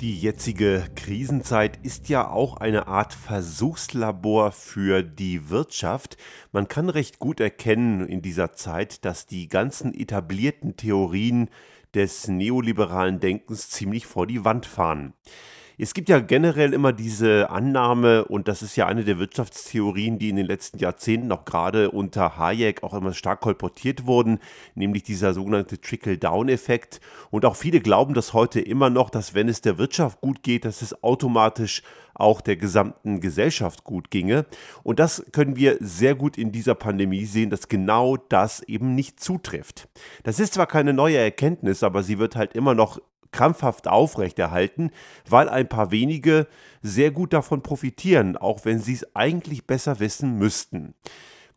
Die jetzige Krisenzeit ist ja auch eine Art Versuchslabor für die Wirtschaft. Man kann recht gut erkennen in dieser Zeit, dass die ganzen etablierten Theorien des neoliberalen Denkens ziemlich vor die Wand fahren. Es gibt ja generell immer diese Annahme, und das ist ja eine der Wirtschaftstheorien, die in den letzten Jahrzehnten auch gerade unter Hayek auch immer stark kolportiert wurden, nämlich dieser sogenannte Trickle-Down-Effekt. Und auch viele glauben das heute immer noch, dass wenn es der Wirtschaft gut geht, dass es automatisch auch der gesamten Gesellschaft gut ginge. Und das können wir sehr gut in dieser Pandemie sehen, dass genau das eben nicht zutrifft. Das ist zwar keine neue Erkenntnis, aber sie wird halt immer noch krampfhaft aufrechterhalten, weil ein paar wenige sehr gut davon profitieren, auch wenn sie es eigentlich besser wissen müssten.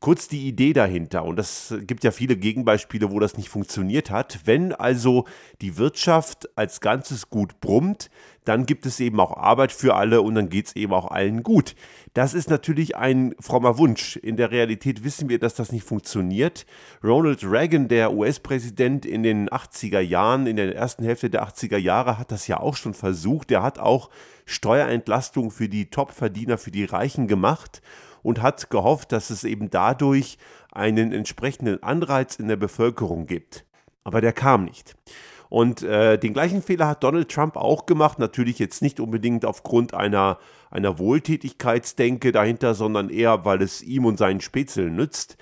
Kurz die Idee dahinter, und das gibt ja viele Gegenbeispiele, wo das nicht funktioniert hat. Wenn also die Wirtschaft als Ganzes gut brummt, dann gibt es eben auch Arbeit für alle und dann geht es eben auch allen gut. Das ist natürlich ein frommer Wunsch. In der Realität wissen wir, dass das nicht funktioniert. Ronald Reagan, der US-Präsident in den 80er Jahren, in der ersten Hälfte der 80er Jahre, hat das ja auch schon versucht. Er hat auch Steuerentlastung für die Topverdiener, für die Reichen gemacht und hat gehofft, dass es eben dadurch einen entsprechenden Anreiz in der Bevölkerung gibt. Aber der kam nicht. Und äh, den gleichen Fehler hat Donald Trump auch gemacht, natürlich jetzt nicht unbedingt aufgrund einer, einer Wohltätigkeitsdenke dahinter, sondern eher, weil es ihm und seinen Spätzeln nützt.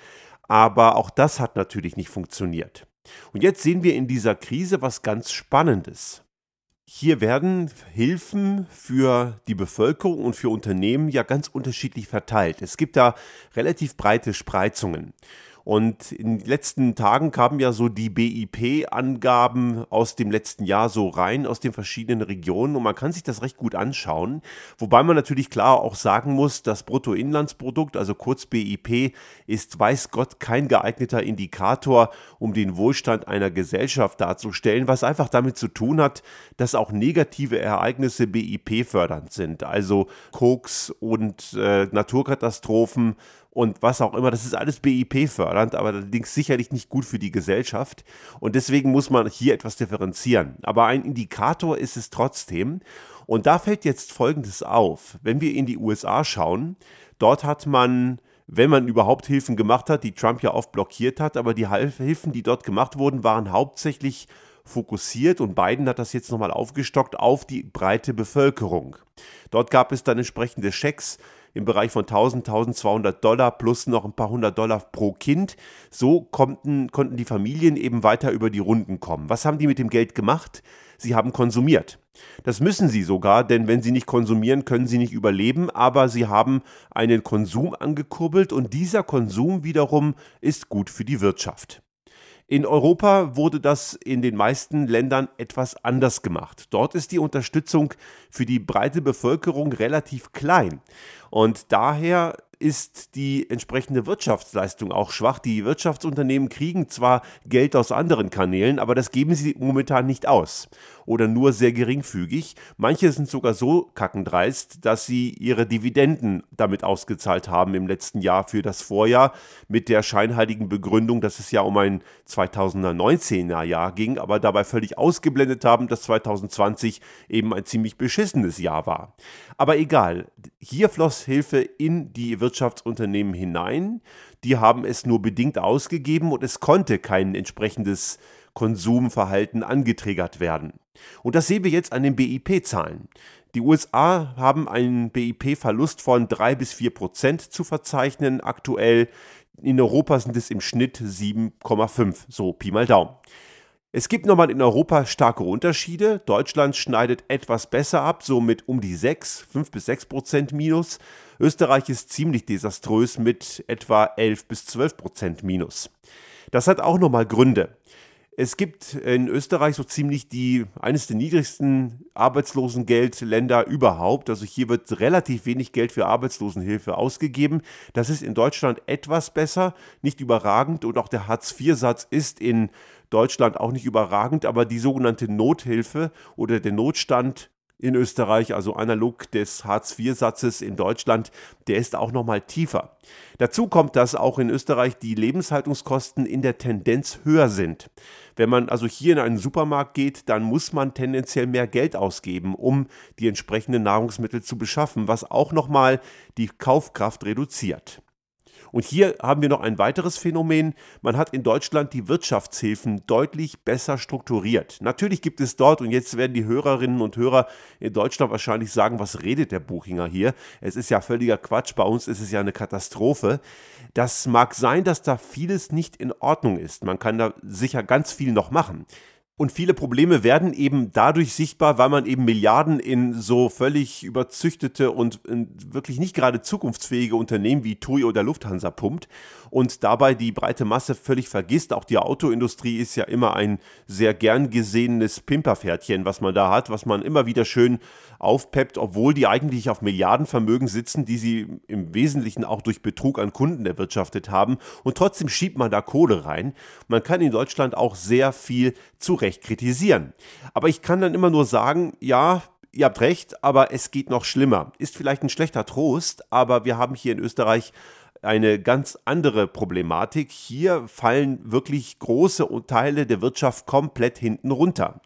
Aber auch das hat natürlich nicht funktioniert. Und jetzt sehen wir in dieser Krise was ganz Spannendes. Hier werden Hilfen für die Bevölkerung und für Unternehmen ja ganz unterschiedlich verteilt. Es gibt da relativ breite Spreizungen. Und in den letzten Tagen kamen ja so die BIP-Angaben aus dem letzten Jahr so rein, aus den verschiedenen Regionen. Und man kann sich das recht gut anschauen. Wobei man natürlich klar auch sagen muss, das Bruttoinlandsprodukt, also kurz BIP, ist weiß Gott kein geeigneter Indikator, um den Wohlstand einer Gesellschaft darzustellen, was einfach damit zu tun hat, dass auch negative Ereignisse BIP fördernd sind. Also Koks und äh, Naturkatastrophen und was auch immer. Das ist alles BIP-fördernd, aber allerdings sicherlich nicht gut für die Gesellschaft. Und deswegen muss man hier etwas differenzieren. Aber ein Indikator ist es trotzdem. Und da fällt jetzt Folgendes auf. Wenn wir in die USA schauen, dort hat man wenn man überhaupt Hilfen gemacht hat, die Trump ja oft blockiert hat, aber die Hilfen, die dort gemacht wurden, waren hauptsächlich fokussiert und Biden hat das jetzt nochmal aufgestockt auf die breite Bevölkerung. Dort gab es dann entsprechende Schecks im Bereich von 1000, 1200 Dollar plus noch ein paar hundert Dollar pro Kind. So konnten, konnten die Familien eben weiter über die Runden kommen. Was haben die mit dem Geld gemacht? Sie haben konsumiert. Das müssen sie sogar, denn wenn sie nicht konsumieren, können sie nicht überleben, aber sie haben einen Konsum angekurbelt und dieser Konsum wiederum ist gut für die Wirtschaft. In Europa wurde das in den meisten Ländern etwas anders gemacht. Dort ist die Unterstützung für die breite Bevölkerung relativ klein. Und daher ist die entsprechende Wirtschaftsleistung auch schwach. Die Wirtschaftsunternehmen kriegen zwar Geld aus anderen Kanälen, aber das geben sie momentan nicht aus oder nur sehr geringfügig. Manche sind sogar so kackendreist, dass sie ihre Dividenden damit ausgezahlt haben im letzten Jahr für das Vorjahr mit der scheinheiligen Begründung, dass es ja um ein 2019er Jahr ging, aber dabei völlig ausgeblendet haben, dass 2020 eben ein ziemlich beschissenes Jahr war. Aber egal, hier floss Hilfe in die Wirtschaft Wirtschaftsunternehmen hinein. Die haben es nur bedingt ausgegeben und es konnte kein entsprechendes Konsumverhalten angetriggert werden. Und das sehen wir jetzt an den BIP-Zahlen. Die USA haben einen BIP-Verlust von 3 bis 4 Prozent zu verzeichnen aktuell. In Europa sind es im Schnitt 7,5, so Pi mal Daumen. Es gibt nochmal in Europa starke Unterschiede. Deutschland schneidet etwas besser ab, so mit um die 6, 5 bis 6 Prozent Minus. Österreich ist ziemlich desaströs mit etwa 11 bis 12 Prozent Minus. Das hat auch nochmal Gründe. Es gibt in Österreich so ziemlich die eines der niedrigsten Arbeitslosengeldländer überhaupt. Also hier wird relativ wenig Geld für Arbeitslosenhilfe ausgegeben. Das ist in Deutschland etwas besser, nicht überragend und auch der Hartz-IV-Satz ist in Deutschland auch nicht überragend, aber die sogenannte Nothilfe oder der Notstand in Österreich, also analog des Hartz-IV-Satzes in Deutschland, der ist auch noch mal tiefer. Dazu kommt, dass auch in Österreich die Lebenshaltungskosten in der Tendenz höher sind. Wenn man also hier in einen Supermarkt geht, dann muss man tendenziell mehr Geld ausgeben, um die entsprechenden Nahrungsmittel zu beschaffen, was auch noch mal die Kaufkraft reduziert. Und hier haben wir noch ein weiteres Phänomen. Man hat in Deutschland die Wirtschaftshilfen deutlich besser strukturiert. Natürlich gibt es dort, und jetzt werden die Hörerinnen und Hörer in Deutschland wahrscheinlich sagen, was redet der Buchinger hier? Es ist ja völliger Quatsch, bei uns ist es ja eine Katastrophe. Das mag sein, dass da vieles nicht in Ordnung ist. Man kann da sicher ganz viel noch machen. Und viele Probleme werden eben dadurch sichtbar, weil man eben Milliarden in so völlig überzüchtete und wirklich nicht gerade zukunftsfähige Unternehmen wie TUI oder Lufthansa pumpt und dabei die breite Masse völlig vergisst. Auch die Autoindustrie ist ja immer ein sehr gern gesehenes Pimperpferdchen, was man da hat, was man immer wieder schön aufpeppt, obwohl die eigentlich auf Milliardenvermögen sitzen, die sie im Wesentlichen auch durch Betrug an Kunden erwirtschaftet haben. Und trotzdem schiebt man da Kohle rein. Man kann in Deutschland auch sehr viel zurecht kritisieren. Aber ich kann dann immer nur sagen, ja, ihr habt recht, aber es geht noch schlimmer. Ist vielleicht ein schlechter Trost, aber wir haben hier in Österreich eine ganz andere Problematik. Hier fallen wirklich große Teile der Wirtschaft komplett hinten runter.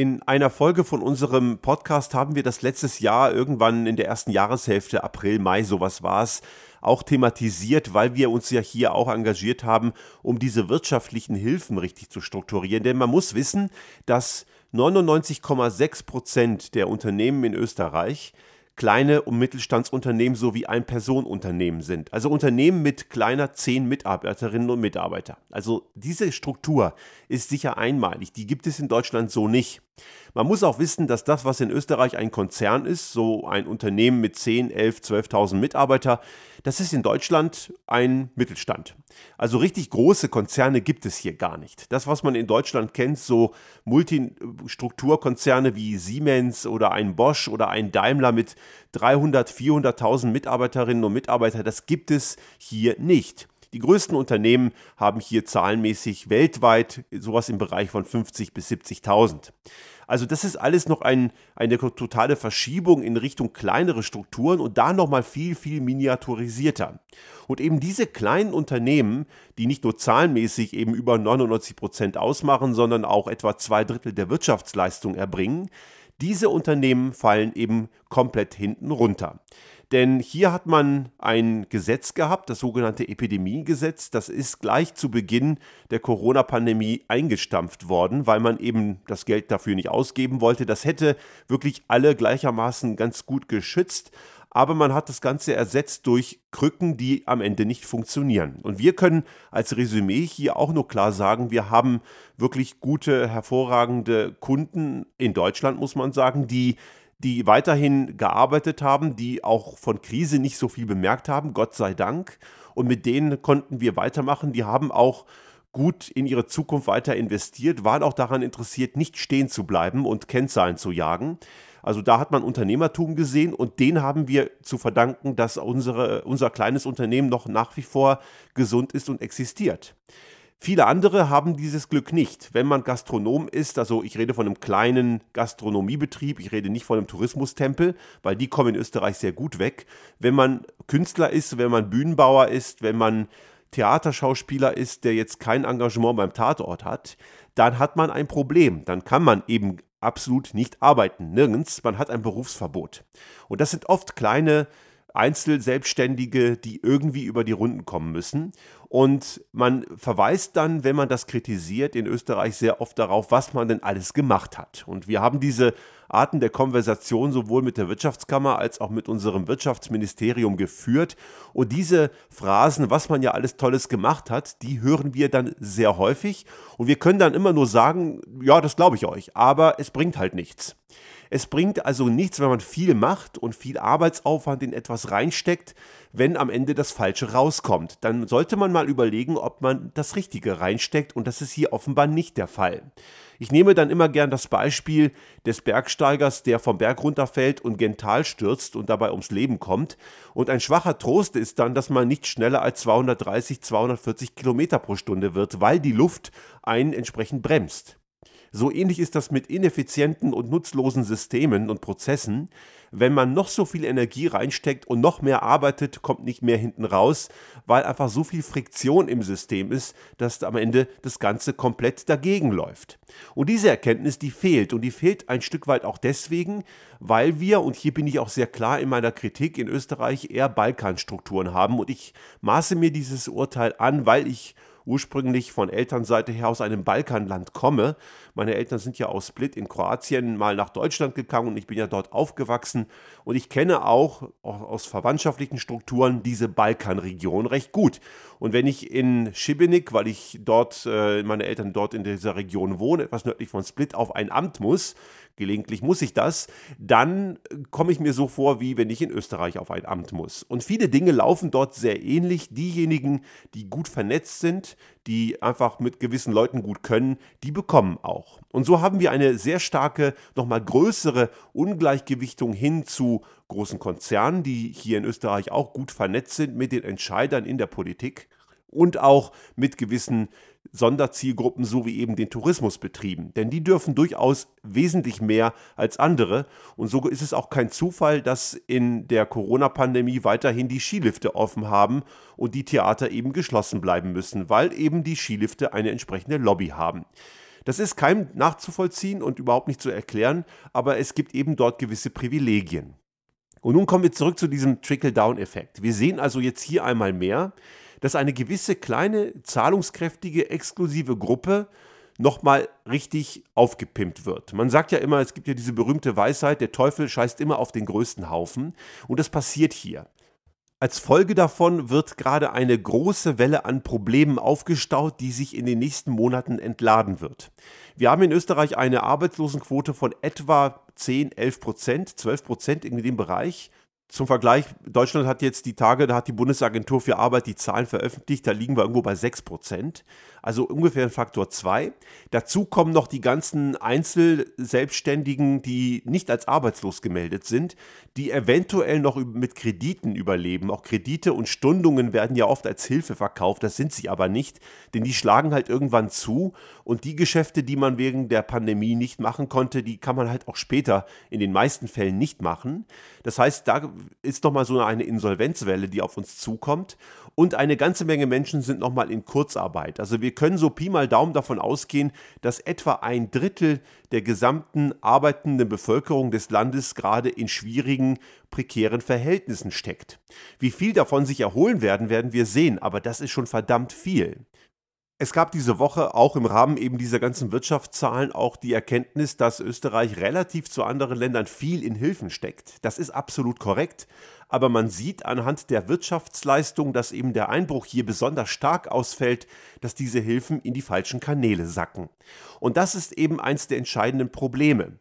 In einer Folge von unserem Podcast haben wir das letztes Jahr irgendwann in der ersten Jahreshälfte, April, Mai, sowas war es, auch thematisiert, weil wir uns ja hier auch engagiert haben, um diese wirtschaftlichen Hilfen richtig zu strukturieren. Denn man muss wissen, dass 99,6 Prozent der Unternehmen in Österreich kleine und Mittelstandsunternehmen sowie Ein-Personen-Unternehmen sind. Also Unternehmen mit kleiner zehn Mitarbeiterinnen und Mitarbeiter. Also diese Struktur ist sicher einmalig. Die gibt es in Deutschland so nicht. Man muss auch wissen, dass das, was in Österreich ein Konzern ist, so ein Unternehmen mit 10, 11, 12.000 Mitarbeiter, das ist in Deutschland ein Mittelstand. Also richtig große Konzerne gibt es hier gar nicht. Das, was man in Deutschland kennt, so Multistrukturkonzerne wie Siemens oder ein Bosch oder ein Daimler mit 300, 400.000 Mitarbeiterinnen und Mitarbeitern, das gibt es hier nicht. Die größten Unternehmen haben hier zahlenmäßig weltweit sowas im Bereich von 50 bis 70.000. Also das ist alles noch ein, eine totale Verschiebung in Richtung kleinere Strukturen und da nochmal viel, viel miniaturisierter. Und eben diese kleinen Unternehmen, die nicht nur zahlenmäßig eben über 99 Prozent ausmachen, sondern auch etwa zwei Drittel der Wirtschaftsleistung erbringen, diese Unternehmen fallen eben komplett hinten runter. Denn hier hat man ein Gesetz gehabt, das sogenannte Epidemiegesetz. Das ist gleich zu Beginn der Corona-Pandemie eingestampft worden, weil man eben das Geld dafür nicht ausgeben wollte. Das hätte wirklich alle gleichermaßen ganz gut geschützt. Aber man hat das Ganze ersetzt durch Krücken, die am Ende nicht funktionieren. Und wir können als Resümee hier auch nur klar sagen, wir haben wirklich gute, hervorragende Kunden in Deutschland, muss man sagen, die die weiterhin gearbeitet haben, die auch von Krise nicht so viel bemerkt haben, Gott sei Dank. Und mit denen konnten wir weitermachen. Die haben auch gut in ihre Zukunft weiter investiert, waren auch daran interessiert, nicht stehen zu bleiben und Kennzahlen zu jagen. Also da hat man Unternehmertum gesehen und den haben wir zu verdanken, dass unsere, unser kleines Unternehmen noch nach wie vor gesund ist und existiert. Viele andere haben dieses Glück nicht. Wenn man Gastronom ist, also ich rede von einem kleinen Gastronomiebetrieb, ich rede nicht von einem Tourismustempel, weil die kommen in Österreich sehr gut weg. Wenn man Künstler ist, wenn man Bühnenbauer ist, wenn man Theaterschauspieler ist, der jetzt kein Engagement beim Tatort hat, dann hat man ein Problem. Dann kann man eben absolut nicht arbeiten. Nirgends. Man hat ein Berufsverbot. Und das sind oft kleine Einzelselbstständige, die irgendwie über die Runden kommen müssen. Und man verweist dann, wenn man das kritisiert, in Österreich sehr oft darauf, was man denn alles gemacht hat. Und wir haben diese Arten der Konversation sowohl mit der Wirtschaftskammer als auch mit unserem Wirtschaftsministerium geführt. Und diese Phrasen, was man ja alles Tolles gemacht hat, die hören wir dann sehr häufig. Und wir können dann immer nur sagen, ja, das glaube ich euch, aber es bringt halt nichts. Es bringt also nichts, wenn man viel macht und viel Arbeitsaufwand in etwas reinsteckt, wenn am Ende das Falsche rauskommt. Dann sollte man mal überlegen, ob man das Richtige reinsteckt und das ist hier offenbar nicht der Fall. Ich nehme dann immer gern das Beispiel des Bergsteigers, der vom Berg runterfällt und gental stürzt und dabei ums Leben kommt. Und ein schwacher Trost ist dann, dass man nicht schneller als 230, 240 Kilometer pro Stunde wird, weil die Luft einen entsprechend bremst. So ähnlich ist das mit ineffizienten und nutzlosen Systemen und Prozessen. Wenn man noch so viel Energie reinsteckt und noch mehr arbeitet, kommt nicht mehr hinten raus, weil einfach so viel Friktion im System ist, dass am Ende das Ganze komplett dagegen läuft. Und diese Erkenntnis, die fehlt. Und die fehlt ein Stück weit auch deswegen, weil wir, und hier bin ich auch sehr klar in meiner Kritik, in Österreich eher Balkanstrukturen haben. Und ich maße mir dieses Urteil an, weil ich ursprünglich von Elternseite her aus einem Balkanland komme. Meine Eltern sind ja aus Split in Kroatien mal nach Deutschland gegangen und ich bin ja dort aufgewachsen und ich kenne auch, auch aus verwandtschaftlichen Strukturen diese Balkanregion recht gut. Und wenn ich in Šibenik, weil ich dort, äh, meine Eltern dort in dieser Region wohnen, etwas nördlich von Split, auf ein Amt muss, gelegentlich muss ich das, dann komme ich mir so vor, wie wenn ich in Österreich auf ein Amt muss. Und viele Dinge laufen dort sehr ähnlich. Diejenigen, die gut vernetzt sind, die einfach mit gewissen Leuten gut können, die bekommen auch. Und so haben wir eine sehr starke, nochmal größere Ungleichgewichtung hin zu großen Konzernen, die hier in Österreich auch gut vernetzt sind mit den Entscheidern in der Politik und auch mit gewissen Sonderzielgruppen so wie eben den Tourismusbetrieben. Denn die dürfen durchaus wesentlich mehr als andere. Und so ist es auch kein Zufall, dass in der Corona-Pandemie weiterhin die Skilifte offen haben und die Theater eben geschlossen bleiben müssen, weil eben die Skilifte eine entsprechende Lobby haben. Das ist kein nachzuvollziehen und überhaupt nicht zu erklären, aber es gibt eben dort gewisse Privilegien. Und nun kommen wir zurück zu diesem Trickle-Down-Effekt. Wir sehen also jetzt hier einmal mehr, dass eine gewisse kleine, zahlungskräftige, exklusive Gruppe nochmal richtig aufgepimpt wird. Man sagt ja immer, es gibt ja diese berühmte Weisheit, der Teufel scheißt immer auf den größten Haufen. Und das passiert hier. Als Folge davon wird gerade eine große Welle an Problemen aufgestaut, die sich in den nächsten Monaten entladen wird. Wir haben in Österreich eine Arbeitslosenquote von etwa 10, 11 Prozent, 12 Prozent in dem Bereich. Zum Vergleich, Deutschland hat jetzt die Tage, da hat die Bundesagentur für Arbeit die Zahlen veröffentlicht, da liegen wir irgendwo bei 6 Prozent also ungefähr ein Faktor 2. Dazu kommen noch die ganzen Einzelselbstständigen, die nicht als arbeitslos gemeldet sind, die eventuell noch mit Krediten überleben. Auch Kredite und Stundungen werden ja oft als Hilfe verkauft, das sind sie aber nicht, denn die schlagen halt irgendwann zu und die Geschäfte, die man wegen der Pandemie nicht machen konnte, die kann man halt auch später in den meisten Fällen nicht machen. Das heißt, da ist nochmal so eine Insolvenzwelle, die auf uns zukommt und eine ganze Menge Menschen sind nochmal in Kurzarbeit. Also wir können so Pi mal Daumen davon ausgehen, dass etwa ein Drittel der gesamten arbeitenden Bevölkerung des Landes gerade in schwierigen, prekären Verhältnissen steckt. Wie viel davon sich erholen werden, werden wir sehen, aber das ist schon verdammt viel. Es gab diese Woche auch im Rahmen eben dieser ganzen Wirtschaftszahlen auch die Erkenntnis, dass Österreich relativ zu anderen Ländern viel in Hilfen steckt. Das ist absolut korrekt, aber man sieht anhand der Wirtschaftsleistung, dass eben der Einbruch hier besonders stark ausfällt, dass diese Hilfen in die falschen Kanäle sacken. Und das ist eben eins der entscheidenden Probleme.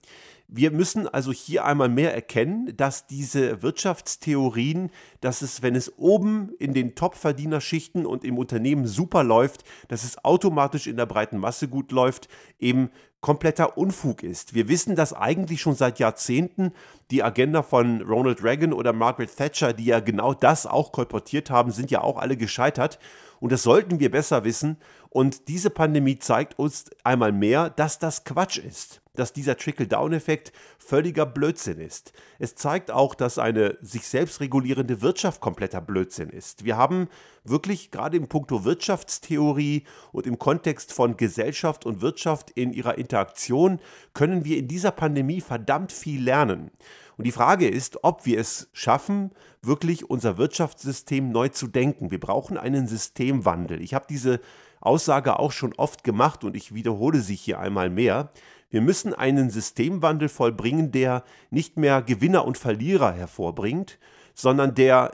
Wir müssen also hier einmal mehr erkennen, dass diese Wirtschaftstheorien, dass es, wenn es oben in den Top-Verdienerschichten und im Unternehmen super läuft, dass es automatisch in der breiten Masse gut läuft, eben kompletter Unfug ist. Wir wissen das eigentlich schon seit Jahrzehnten. Die Agenda von Ronald Reagan oder Margaret Thatcher, die ja genau das auch kolportiert haben, sind ja auch alle gescheitert. Und das sollten wir besser wissen. Und diese Pandemie zeigt uns einmal mehr, dass das Quatsch ist dass dieser Trickle-Down-Effekt völliger Blödsinn ist. Es zeigt auch, dass eine sich selbst regulierende Wirtschaft kompletter Blödsinn ist. Wir haben wirklich gerade im Punkto Wirtschaftstheorie und im Kontext von Gesellschaft und Wirtschaft in ihrer Interaktion können wir in dieser Pandemie verdammt viel lernen. Und die Frage ist, ob wir es schaffen, wirklich unser Wirtschaftssystem neu zu denken. Wir brauchen einen Systemwandel. Ich habe diese Aussage auch schon oft gemacht und ich wiederhole sie hier einmal mehr. Wir müssen einen Systemwandel vollbringen, der nicht mehr Gewinner und Verlierer hervorbringt, sondern der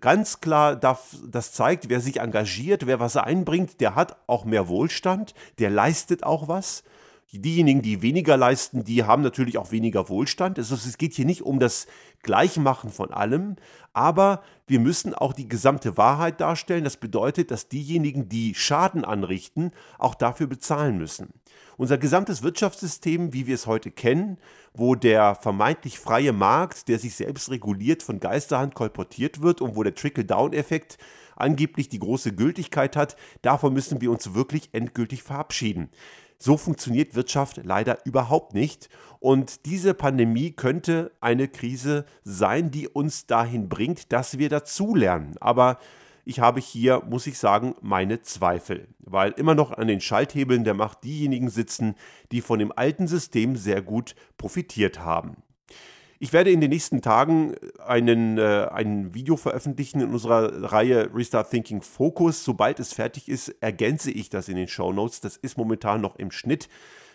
ganz klar das zeigt, wer sich engagiert, wer was einbringt, der hat auch mehr Wohlstand, der leistet auch was. Diejenigen, die weniger leisten, die haben natürlich auch weniger Wohlstand. Also es geht hier nicht um das Gleichmachen von allem, aber wir müssen auch die gesamte Wahrheit darstellen. Das bedeutet, dass diejenigen, die Schaden anrichten, auch dafür bezahlen müssen. Unser gesamtes Wirtschaftssystem, wie wir es heute kennen, wo der vermeintlich freie Markt, der sich selbst reguliert, von Geisterhand kolportiert wird und wo der Trickle-Down-Effekt angeblich die große Gültigkeit hat, davon müssen wir uns wirklich endgültig verabschieden. So funktioniert Wirtschaft leider überhaupt nicht. Und diese Pandemie könnte eine Krise sein, die uns dahin bringt, dass wir dazulernen. Aber ich habe hier, muss ich sagen, meine Zweifel, weil immer noch an den Schalthebeln der Macht diejenigen sitzen, die von dem alten System sehr gut profitiert haben. Ich werde in den nächsten Tagen einen, äh, ein Video veröffentlichen in unserer Reihe Restart Thinking Focus. Sobald es fertig ist, ergänze ich das in den Show Notes. Das ist momentan noch im Schnitt.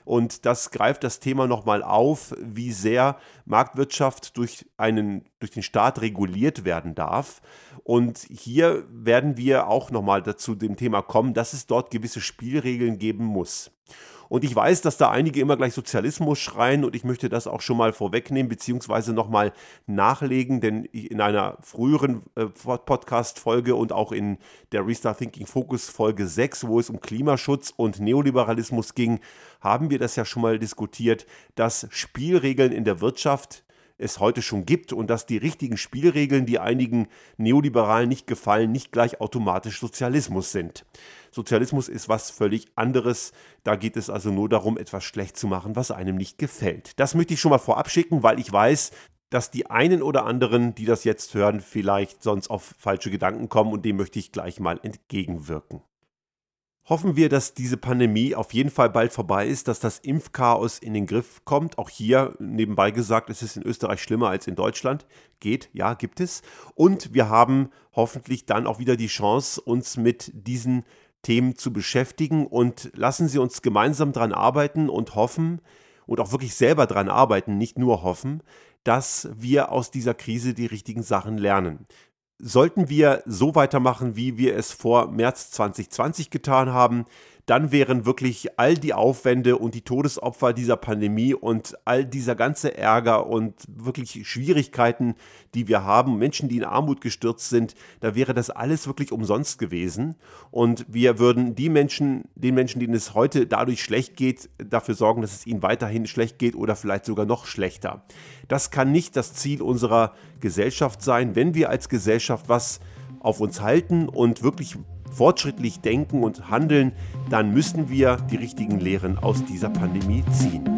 Und das greift das Thema nochmal auf, wie sehr Marktwirtschaft durch, einen, durch den Staat reguliert werden darf. Und hier werden wir auch nochmal dazu dem Thema kommen, dass es dort gewisse Spielregeln geben muss. Und ich weiß, dass da einige immer gleich Sozialismus schreien und ich möchte das auch schon mal vorwegnehmen, beziehungsweise nochmal nachlegen, denn in einer früheren äh, Podcast-Folge und auch in der Restart Thinking Focus Folge 6, wo es um Klimaschutz und Neoliberalismus ging, haben wir das ja schon mal diskutiert, dass Spielregeln in der Wirtschaft es heute schon gibt und dass die richtigen Spielregeln, die einigen Neoliberalen nicht gefallen, nicht gleich automatisch Sozialismus sind. Sozialismus ist was völlig anderes. Da geht es also nur darum, etwas schlecht zu machen, was einem nicht gefällt. Das möchte ich schon mal vorab schicken, weil ich weiß, dass die einen oder anderen, die das jetzt hören, vielleicht sonst auf falsche Gedanken kommen und dem möchte ich gleich mal entgegenwirken. Hoffen wir, dass diese Pandemie auf jeden Fall bald vorbei ist, dass das Impfchaos in den Griff kommt. Auch hier nebenbei gesagt, es ist in Österreich schlimmer als in Deutschland. Geht, ja, gibt es. Und wir haben hoffentlich dann auch wieder die Chance, uns mit diesen Themen zu beschäftigen und lassen Sie uns gemeinsam daran arbeiten und hoffen und auch wirklich selber daran arbeiten, nicht nur hoffen, dass wir aus dieser Krise die richtigen Sachen lernen. Sollten wir so weitermachen, wie wir es vor März 2020 getan haben, dann wären wirklich all die Aufwände und die Todesopfer dieser Pandemie und all dieser ganze Ärger und wirklich Schwierigkeiten, die wir haben, Menschen, die in Armut gestürzt sind, da wäre das alles wirklich umsonst gewesen. Und wir würden die Menschen, den Menschen, denen es heute dadurch schlecht geht, dafür sorgen, dass es ihnen weiterhin schlecht geht oder vielleicht sogar noch schlechter. Das kann nicht das Ziel unserer Gesellschaft sein, wenn wir als Gesellschaft was auf uns halten und wirklich fortschrittlich denken und handeln, dann müssen wir die richtigen Lehren aus dieser Pandemie ziehen.